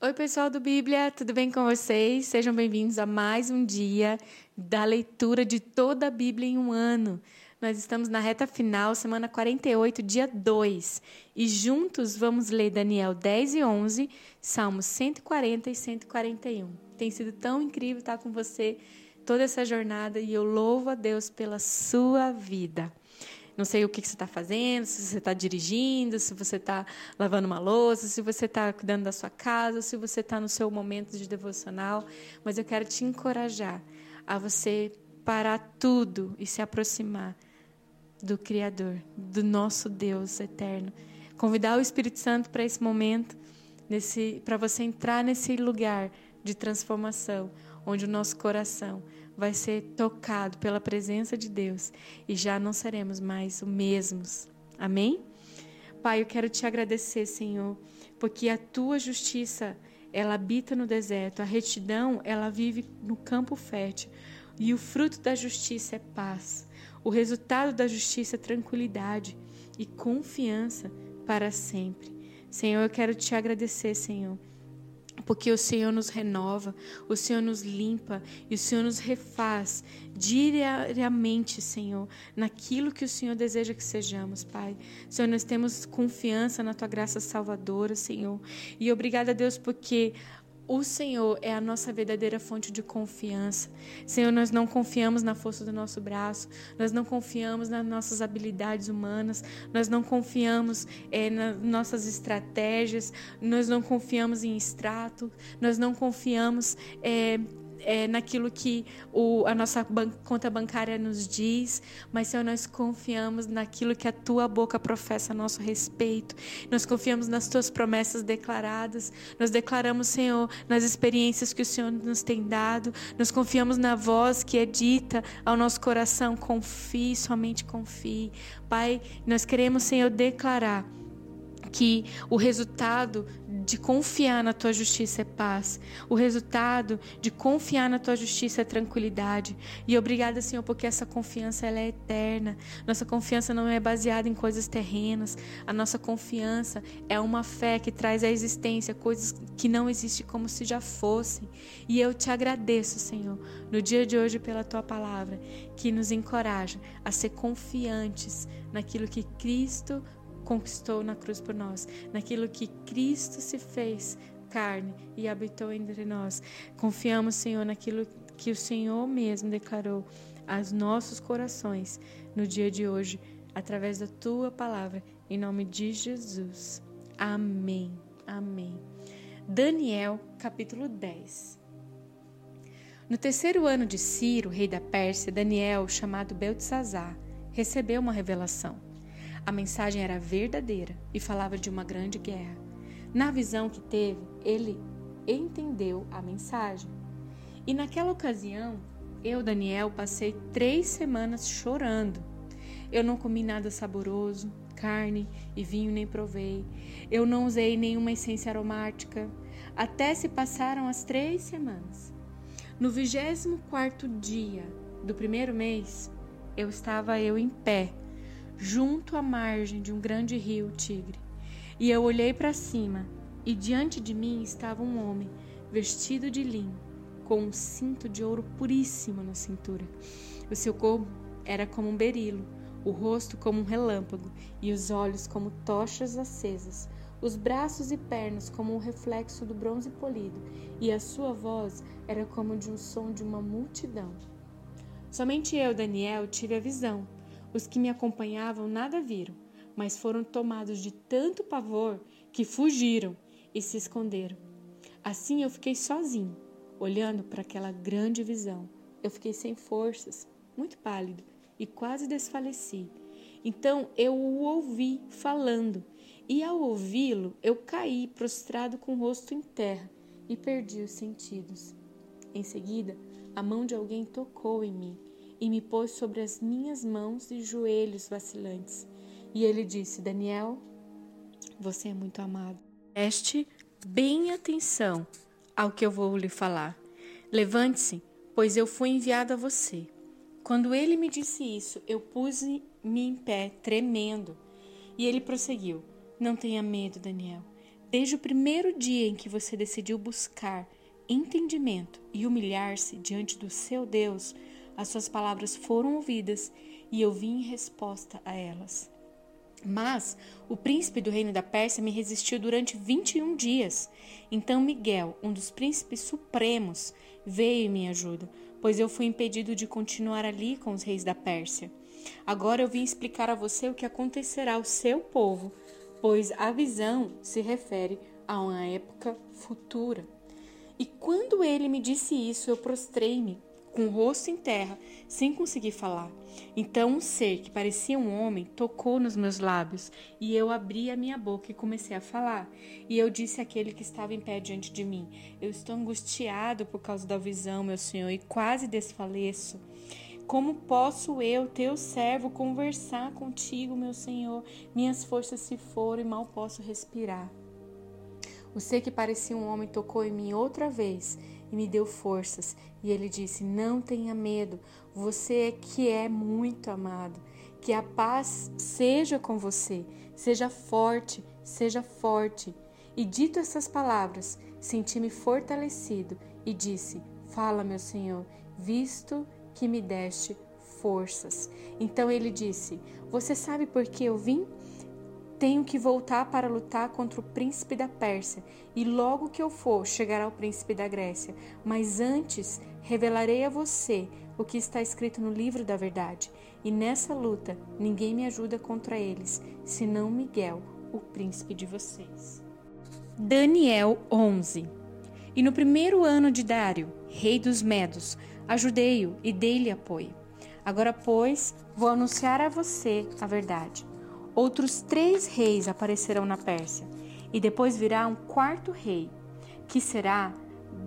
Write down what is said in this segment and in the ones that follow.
Oi, pessoal do Bíblia, tudo bem com vocês? Sejam bem-vindos a mais um dia da leitura de toda a Bíblia em um ano. Nós estamos na reta final, semana 48, dia 2. E juntos vamos ler Daniel 10 e 11, Salmos 140 e 141. Tem sido tão incrível estar com você toda essa jornada e eu louvo a Deus pela sua vida. Não sei o que você está fazendo, se você está dirigindo, se você está lavando uma louça, se você está cuidando da sua casa, se você está no seu momento de devocional. Mas eu quero te encorajar a você parar tudo e se aproximar do Criador, do nosso Deus eterno. Convidar o Espírito Santo para esse momento, para você entrar nesse lugar de transformação, onde o nosso coração vai ser tocado pela presença de Deus e já não seremos mais os mesmos. Amém? Pai, eu quero te agradecer, Senhor, porque a tua justiça, ela habita no deserto, a retidão, ela vive no campo fértil, e o fruto da justiça é paz. O resultado da justiça é tranquilidade e confiança para sempre. Senhor, eu quero te agradecer, Senhor, porque o Senhor nos renova, o Senhor nos limpa e o Senhor nos refaz diariamente, Senhor, naquilo que o Senhor deseja que sejamos, Pai. Senhor, nós temos confiança na tua graça salvadora, Senhor. E obrigada, Deus, porque o Senhor é a nossa verdadeira fonte de confiança. Senhor, nós não confiamos na força do nosso braço, nós não confiamos nas nossas habilidades humanas, nós não confiamos é, nas nossas estratégias, nós não confiamos em extrato, nós não confiamos. É, é, naquilo que o, a nossa ban conta bancária nos diz, mas, Senhor, nós confiamos naquilo que a tua boca professa a nosso respeito. Nós confiamos nas tuas promessas declaradas. Nós declaramos, Senhor, nas experiências que o Senhor nos tem dado. Nós confiamos na voz que é dita ao nosso coração. Confie, somente confie. Pai, nós queremos, Senhor, declarar que o resultado de confiar na tua justiça é paz. O resultado de confiar na tua justiça é tranquilidade. E obrigada, Senhor, porque essa confiança ela é eterna. Nossa confiança não é baseada em coisas terrenas. A nossa confiança é uma fé que traz à existência coisas que não existem como se já fossem. E eu te agradeço, Senhor, no dia de hoje pela tua palavra, que nos encoraja a ser confiantes naquilo que Cristo conquistou na cruz por nós, naquilo que Cristo se fez carne e habitou entre nós. Confiamos, Senhor, naquilo que o Senhor mesmo declarou aos nossos corações no dia de hoje, através da tua palavra, em nome de Jesus. Amém. Amém. Daniel, capítulo 10. No terceiro ano de Ciro, rei da Pérsia, Daniel, chamado Beltesazar, recebeu uma revelação. A mensagem era verdadeira e falava de uma grande guerra. Na visão que teve, ele entendeu a mensagem. E naquela ocasião, eu, Daniel, passei três semanas chorando. Eu não comi nada saboroso, carne e vinho nem provei. Eu não usei nenhuma essência aromática. Até se passaram as três semanas. No vigésimo quarto dia do primeiro mês, eu estava eu em pé junto à margem de um grande rio Tigre. E eu olhei para cima, e diante de mim estava um homem, vestido de linho, com um cinto de ouro puríssimo na cintura. O seu corpo era como um berilo, o rosto como um relâmpago, e os olhos como tochas acesas, os braços e pernas como um reflexo do bronze polido, e a sua voz era como de um som de uma multidão. Somente eu, Daniel, tive a visão os que me acompanhavam nada viram, mas foram tomados de tanto pavor que fugiram e se esconderam. Assim eu fiquei sozinho, olhando para aquela grande visão. Eu fiquei sem forças, muito pálido e quase desfaleci. Então eu o ouvi falando, e ao ouvi-lo eu caí prostrado com o rosto em terra e perdi os sentidos. Em seguida, a mão de alguém tocou em mim e me pôs sobre as minhas mãos e joelhos vacilantes. E ele disse: Daniel, você é muito amado. Preste bem atenção ao que eu vou lhe falar. Levante-se, pois eu fui enviado a você. Quando ele me disse isso, eu pus-me em pé, tremendo. E ele prosseguiu: Não tenha medo, Daniel. Desde o primeiro dia em que você decidiu buscar entendimento e humilhar-se diante do seu Deus, as suas palavras foram ouvidas e eu vim em resposta a elas. Mas o príncipe do reino da Pérsia me resistiu durante 21 dias. Então Miguel, um dos príncipes supremos, veio em minha ajuda, pois eu fui impedido de continuar ali com os reis da Pérsia. Agora eu vim explicar a você o que acontecerá ao seu povo, pois a visão se refere a uma época futura. E quando ele me disse isso, eu prostrei-me com o rosto em terra, sem conseguir falar. Então um ser que parecia um homem tocou nos meus lábios, e eu abri a minha boca e comecei a falar. E eu disse àquele que estava em pé diante de mim: Eu estou angustiado por causa da visão, meu senhor, e quase desfaleço. Como posso eu, teu servo, conversar contigo, meu senhor? Minhas forças se foram e mal posso respirar. O ser que parecia um homem tocou em mim outra vez e me deu forças. E ele disse: Não tenha medo, você é que é muito amado. Que a paz seja com você, seja forte, seja forte. E dito essas palavras, senti-me fortalecido e disse: Fala, meu Senhor, visto que me deste forças. Então ele disse: Você sabe por que eu vim? Tenho que voltar para lutar contra o príncipe da Pérsia, e logo que eu for, chegará o príncipe da Grécia. Mas antes revelarei a você o que está escrito no livro da verdade. E nessa luta ninguém me ajuda contra eles, senão Miguel, o príncipe de vocês. Daniel 11 E no primeiro ano de Dário, rei dos Medos, ajudei-o e dei-lhe apoio. Agora, pois, vou anunciar a você a verdade. Outros três reis aparecerão na Pérsia, e depois virá um quarto rei, que será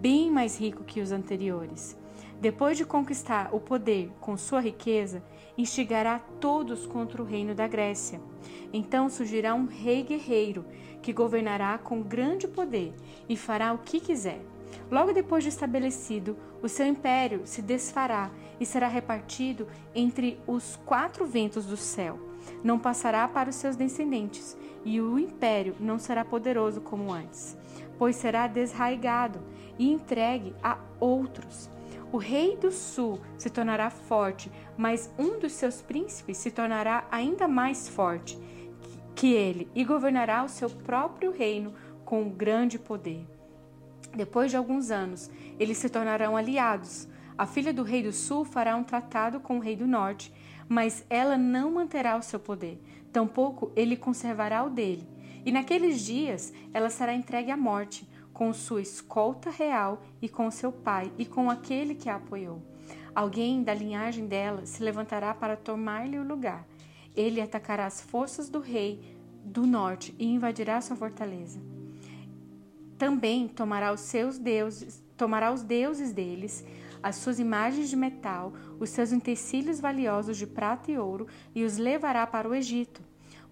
bem mais rico que os anteriores. Depois de conquistar o poder com sua riqueza, instigará todos contra o reino da Grécia. Então surgirá um rei guerreiro que governará com grande poder e fará o que quiser. Logo depois de estabelecido, o seu império se desfará e será repartido entre os quatro ventos do céu não passará para os seus descendentes, e o império não será poderoso como antes, pois será desraigado e entregue a outros. O rei do sul se tornará forte, mas um dos seus príncipes se tornará ainda mais forte que ele e governará o seu próprio reino com grande poder. Depois de alguns anos, eles se tornarão aliados. A filha do rei do sul fará um tratado com o rei do norte mas ela não manterá o seu poder, tampouco ele conservará o dele. E naqueles dias ela será entregue à morte, com sua escolta real e com seu pai e com aquele que a apoiou. Alguém da linhagem dela se levantará para tomar-lhe o lugar. Ele atacará as forças do rei do norte e invadirá sua fortaleza. Também tomará os seus deuses, tomará os deuses deles, as suas imagens de metal, os seus utensílios valiosos de prata e ouro e os levará para o Egito.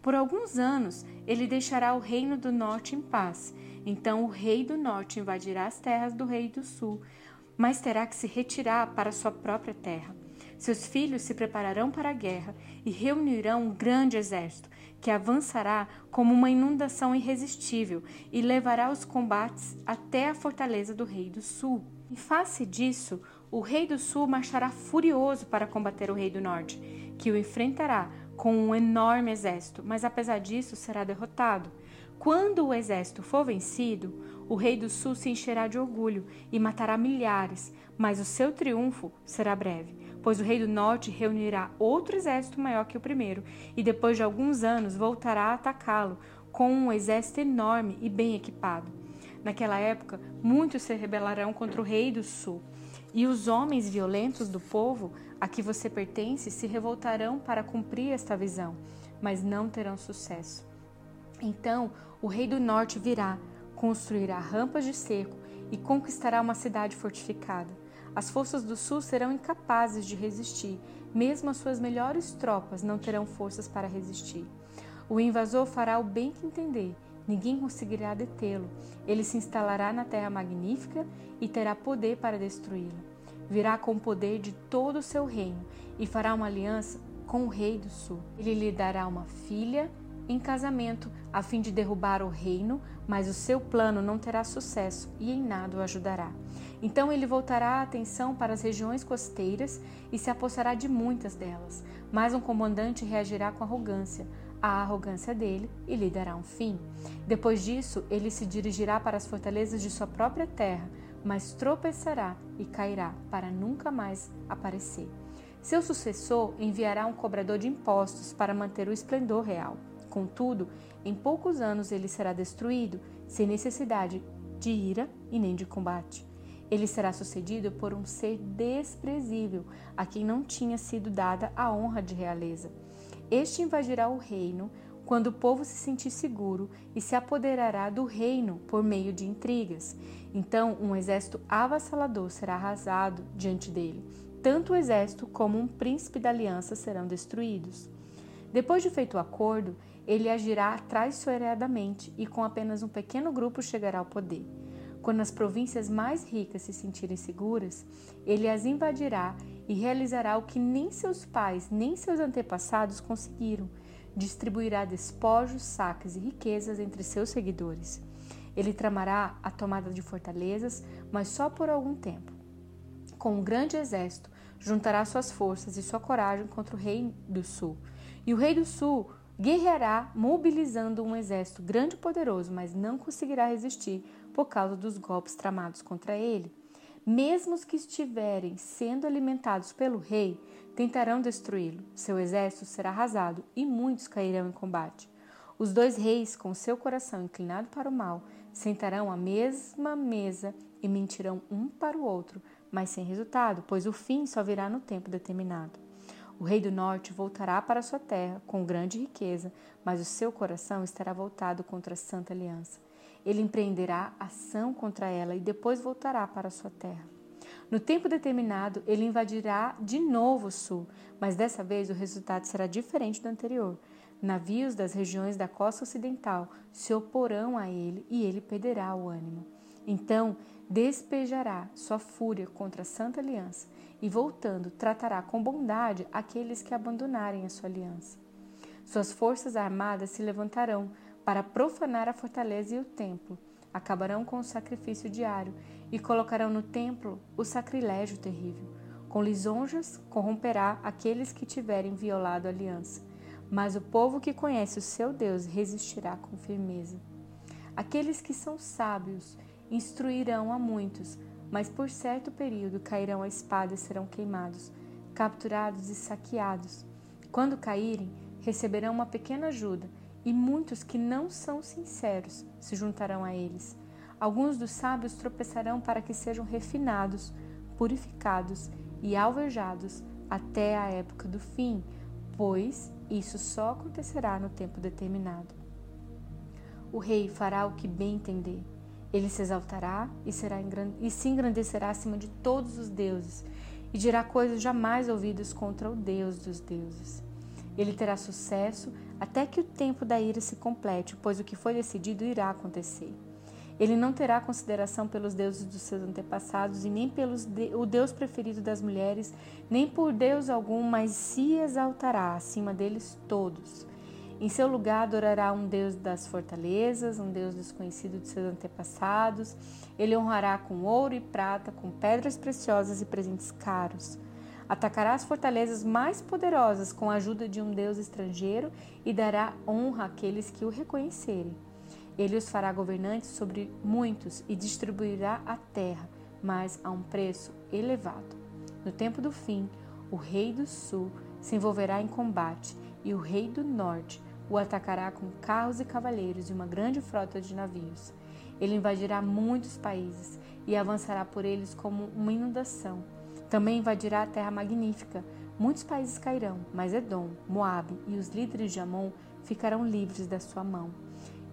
Por alguns anos ele deixará o reino do norte em paz. Então o rei do norte invadirá as terras do rei do sul, mas terá que se retirar para sua própria terra. Seus filhos se prepararão para a guerra e reunirão um grande exército, que avançará como uma inundação irresistível e levará os combates até a fortaleza do rei do sul. Em face disso, o rei do sul marchará furioso para combater o rei do norte, que o enfrentará com um enorme exército, mas apesar disso será derrotado. Quando o exército for vencido, o rei do sul se encherá de orgulho e matará milhares, mas o seu triunfo será breve, pois o rei do norte reunirá outro exército maior que o primeiro e depois de alguns anos voltará a atacá-lo com um exército enorme e bem equipado. Naquela época, muitos se rebelarão contra o rei do sul e os homens violentos do povo a que você pertence se revoltarão para cumprir esta visão, mas não terão sucesso. Então o rei do norte virá, construirá rampas de cerco e conquistará uma cidade fortificada. As forças do sul serão incapazes de resistir, mesmo as suas melhores tropas não terão forças para resistir. O invasor fará o bem que entender, ninguém conseguirá detê-lo. Ele se instalará na terra magnífica e terá poder para destruí-la. Virá com o poder de todo o seu reino e fará uma aliança com o rei do sul. Ele lhe dará uma filha em casamento, a fim de derrubar o reino, mas o seu plano não terá sucesso e em nada o ajudará. Então ele voltará a atenção para as regiões costeiras e se apossará de muitas delas. Mas um comandante reagirá com arrogância à arrogância dele e lhe dará um fim. Depois disso, ele se dirigirá para as fortalezas de sua própria terra, mas tropeçará e cairá para nunca mais aparecer. Seu sucessor enviará um cobrador de impostos para manter o esplendor real. Contudo, em poucos anos ele será destruído, sem necessidade de ira e nem de combate. Ele será sucedido por um ser desprezível, a quem não tinha sido dada a honra de realeza. Este invadirá o reino quando o povo se sentir seguro e se apoderará do reino por meio de intrigas. Então, um exército avassalador será arrasado diante dele. Tanto o exército como um príncipe da aliança serão destruídos. Depois de feito o acordo, ele agirá traiçoeiramente e com apenas um pequeno grupo chegará ao poder. Quando as províncias mais ricas se sentirem seguras, ele as invadirá e realizará o que nem seus pais nem seus antepassados conseguiram: distribuirá despojos, saques e riquezas entre seus seguidores. Ele tramará a tomada de fortalezas, mas só por algum tempo. Com um grande exército, juntará suas forças e sua coragem contra o rei do sul. E o rei do sul guerreará mobilizando um exército grande e poderoso, mas não conseguirá resistir por causa dos golpes tramados contra ele. Mesmo os que estiverem sendo alimentados pelo rei tentarão destruí-lo. Seu exército será arrasado e muitos cairão em combate. Os dois reis, com seu coração inclinado para o mal, sentarão à mesma mesa e mentirão um para o outro, mas sem resultado, pois o fim só virá no tempo determinado. O rei do norte voltará para sua terra com grande riqueza, mas o seu coração estará voltado contra a Santa Aliança. Ele empreenderá ação contra ela e depois voltará para sua terra. No tempo determinado, ele invadirá de novo o sul, mas dessa vez o resultado será diferente do anterior. Navios das regiões da costa ocidental se oporão a ele e ele perderá o ânimo. Então despejará sua fúria contra a Santa Aliança e, voltando, tratará com bondade aqueles que abandonarem a sua aliança. Suas forças armadas se levantarão para profanar a fortaleza e o templo, acabarão com o sacrifício diário e colocarão no templo o sacrilégio terrível. Com lisonjas corromperá aqueles que tiverem violado a aliança, mas o povo que conhece o seu Deus resistirá com firmeza. Aqueles que são sábios instruirão a muitos, mas por certo período cairão a espada e serão queimados, capturados e saqueados. Quando caírem, receberão uma pequena ajuda, e muitos que não são sinceros se juntarão a eles. Alguns dos sábios tropeçarão para que sejam refinados, purificados e alvejados até a época do fim, pois isso só acontecerá no tempo determinado. O rei fará o que bem entender ele se exaltará e, será e se engrandecerá acima de todos os deuses e dirá coisas jamais ouvidas contra o Deus dos deuses. Ele terá sucesso até que o tempo da ira se complete, pois o que foi decidido irá acontecer. Ele não terá consideração pelos deuses dos seus antepassados e nem pelo de, o Deus preferido das mulheres, nem por Deus algum, mas se exaltará acima deles todos. Em seu lugar adorará um Deus das fortalezas, um Deus desconhecido de seus antepassados. Ele honrará com ouro e prata, com pedras preciosas e presentes caros. Atacará as fortalezas mais poderosas com a ajuda de um Deus estrangeiro e dará honra àqueles que o reconhecerem. Ele os fará governantes sobre muitos e distribuirá a terra, mas a um preço elevado. No tempo do fim, o rei do sul se envolverá em combate e o rei do norte o atacará com carros e cavaleiros e uma grande frota de navios. Ele invadirá muitos países e avançará por eles como uma inundação. Também invadirá a terra magnífica. Muitos países cairão, mas Edom, Moabe e os líderes de Amon ficarão livres da sua mão.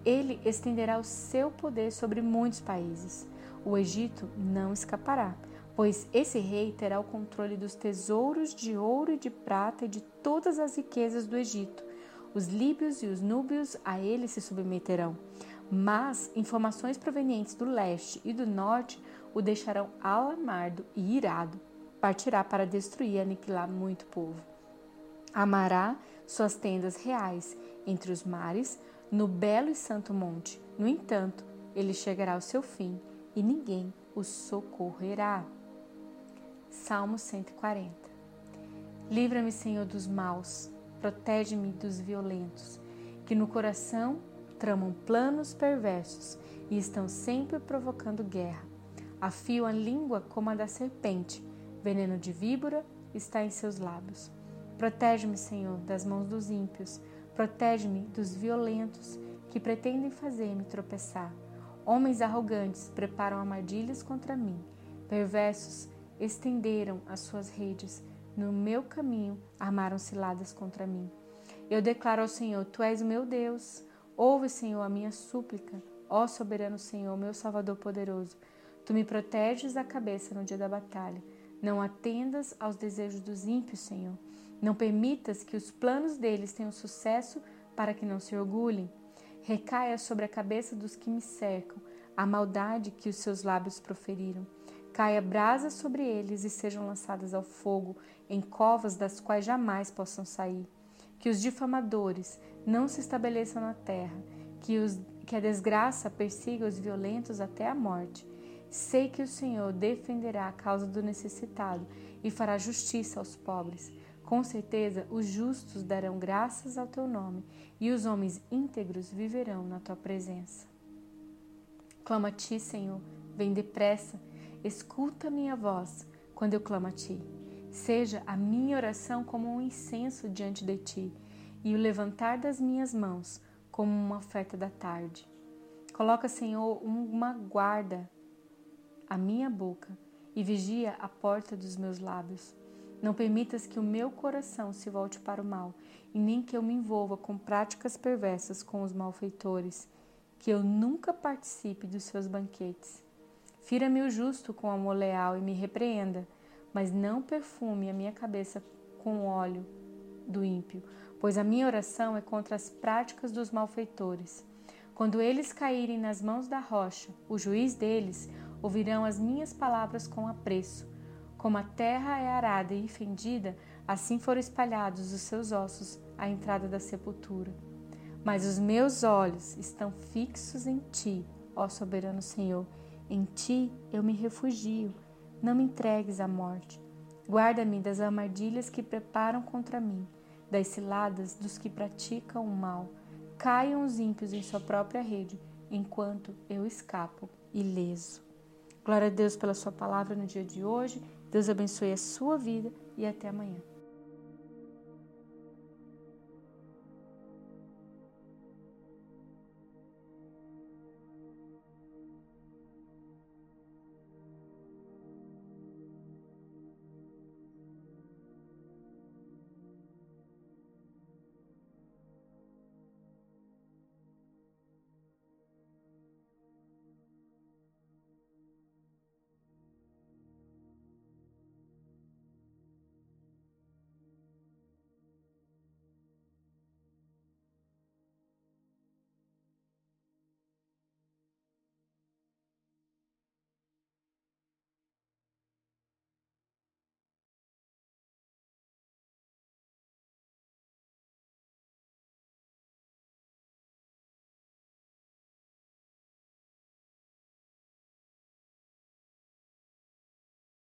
Ele estenderá o seu poder sobre muitos países. O Egito não escapará, pois esse rei terá o controle dos tesouros de ouro e de prata e de todas as riquezas do Egito os líbios e os núbios a ele se submeterão. Mas informações provenientes do leste e do norte o deixarão alarmado e irado. Partirá para destruir e aniquilar muito povo. Amará suas tendas reais entre os mares, no belo e santo monte. No entanto, ele chegará ao seu fim e ninguém o socorrerá. Salmo 140 Livra-me, Senhor, dos maus, protege-me dos violentos, que no coração tramam planos perversos e estão sempre provocando guerra. Afiam a língua como a da serpente, veneno de víbora está em seus lábios. Protege-me, Senhor, das mãos dos ímpios, protege-me dos violentos que pretendem fazer-me tropeçar. Homens arrogantes preparam armadilhas contra mim, perversos estenderam as suas redes, no meu caminho armaram ciladas contra mim. Eu declaro ao Senhor: Tu és o meu Deus. Ouve, Senhor, a minha súplica. Ó soberano Senhor, meu Salvador poderoso. Tu me proteges a cabeça no dia da batalha. Não atendas aos desejos dos ímpios, Senhor. Não permitas que os planos deles tenham sucesso para que não se orgulhem. Recaia sobre a cabeça dos que me cercam a maldade que os seus lábios proferiram. Caia brasa sobre eles e sejam lançadas ao fogo, em covas das quais jamais possam sair. Que os difamadores não se estabeleçam na terra, que, os, que a desgraça persiga os violentos até a morte. Sei que o Senhor defenderá a causa do necessitado e fará justiça aos pobres. Com certeza, os justos darão graças ao teu nome e os homens íntegros viverão na tua presença. Clamo a ti, Senhor, vem depressa, escuta minha voz quando eu clamo a ti. Seja a minha oração como um incenso diante de ti e o levantar das minhas mãos como uma oferta da tarde. Coloca, Senhor, uma guarda à minha boca e vigia a porta dos meus lábios. Não permitas que o meu coração se volte para o mal, e nem que eu me envolva com práticas perversas com os malfeitores, que eu nunca participe dos seus banquetes. Fira-me o justo com amor leal e me repreenda, mas não perfume a minha cabeça com óleo do ímpio, pois a minha oração é contra as práticas dos malfeitores. Quando eles caírem nas mãos da rocha, o juiz deles ouvirão as minhas palavras com apreço. Como a terra é arada e fendida, assim foram espalhados os seus ossos à entrada da sepultura. Mas os meus olhos estão fixos em ti, ó soberano Senhor. Em ti eu me refugio. Não me entregues à morte. Guarda-me das armadilhas que preparam contra mim, das ciladas dos que praticam o mal. Caiam os ímpios em sua própria rede, enquanto eu escapo ileso. Glória a Deus pela sua palavra no dia de hoje. Deus abençoe a sua vida e até amanhã.